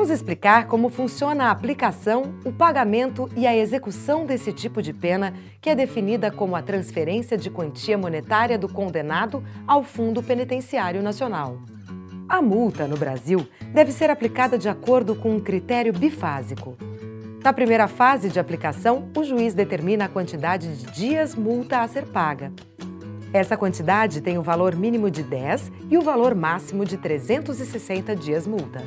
Vamos explicar como funciona a aplicação, o pagamento e a execução desse tipo de pena, que é definida como a transferência de quantia monetária do condenado ao Fundo Penitenciário Nacional. A multa, no Brasil, deve ser aplicada de acordo com um critério bifásico. Na primeira fase de aplicação, o juiz determina a quantidade de dias multa a ser paga. Essa quantidade tem o valor mínimo de 10 e o valor máximo de 360 dias multa.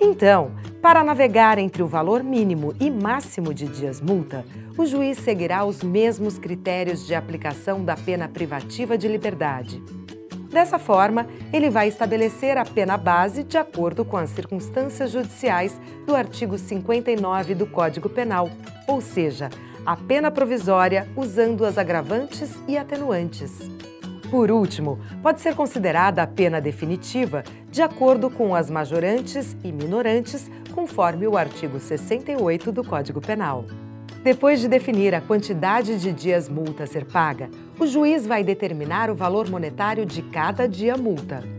Então, para navegar entre o valor mínimo e máximo de dias multa, o juiz seguirá os mesmos critérios de aplicação da pena privativa de liberdade. Dessa forma, ele vai estabelecer a pena base de acordo com as circunstâncias judiciais do artigo 59 do Código Penal, ou seja, a pena provisória usando as agravantes e atenuantes. Por último, pode ser considerada a pena definitiva de acordo com as majorantes e minorantes, conforme o artigo 68 do Código Penal. Depois de definir a quantidade de dias multa a ser paga, o juiz vai determinar o valor monetário de cada dia multa.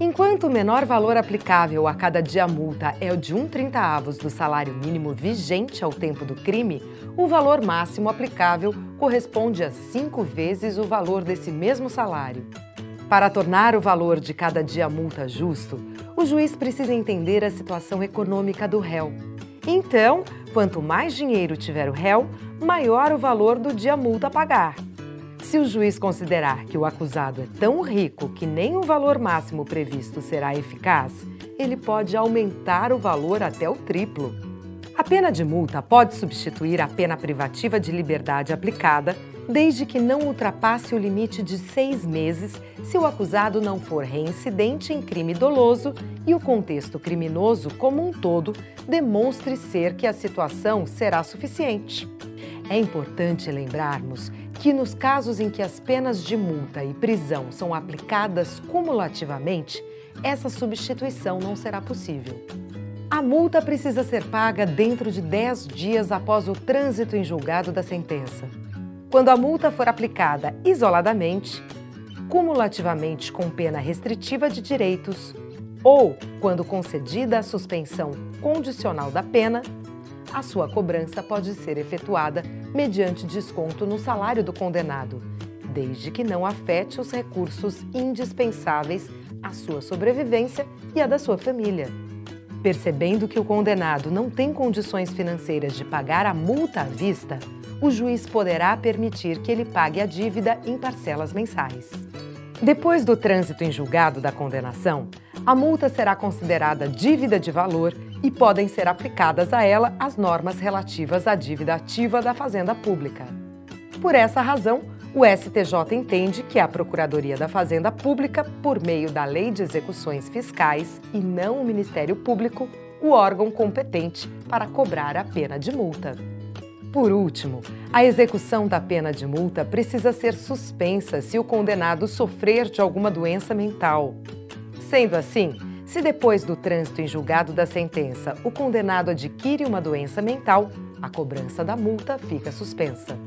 Enquanto o menor valor aplicável a cada dia multa é o de 1,30 avos do salário mínimo vigente ao tempo do crime, o valor máximo aplicável corresponde a cinco vezes o valor desse mesmo salário. Para tornar o valor de cada dia multa justo, o juiz precisa entender a situação econômica do réu. Então, quanto mais dinheiro tiver o réu, maior o valor do dia multa a pagar. Se o juiz considerar que o acusado é tão rico que nem o valor máximo previsto será eficaz, ele pode aumentar o valor até o triplo. A pena de multa pode substituir a pena privativa de liberdade aplicada, desde que não ultrapasse o limite de seis meses se o acusado não for reincidente em crime doloso e o contexto criminoso como um todo demonstre ser que a situação será suficiente. É importante lembrarmos que, nos casos em que as penas de multa e prisão são aplicadas cumulativamente, essa substituição não será possível. A multa precisa ser paga dentro de 10 dias após o trânsito em julgado da sentença. Quando a multa for aplicada isoladamente, cumulativamente com pena restritiva de direitos, ou quando concedida a suspensão condicional da pena, a sua cobrança pode ser efetuada mediante desconto no salário do condenado, desde que não afete os recursos indispensáveis à sua sobrevivência e à da sua família. Percebendo que o condenado não tem condições financeiras de pagar a multa à vista, o juiz poderá permitir que ele pague a dívida em parcelas mensais. Depois do trânsito em julgado da condenação, a multa será considerada dívida de valor e podem ser aplicadas a ela as normas relativas à dívida ativa da Fazenda Pública. Por essa razão, o STJ entende que a Procuradoria da Fazenda Pública, por meio da Lei de Execuções Fiscais e não o Ministério Público, o órgão competente para cobrar a pena de multa. Por último, a execução da pena de multa precisa ser suspensa se o condenado sofrer de alguma doença mental. Sendo assim, se depois do trânsito em julgado da sentença o condenado adquire uma doença mental, a cobrança da multa fica suspensa.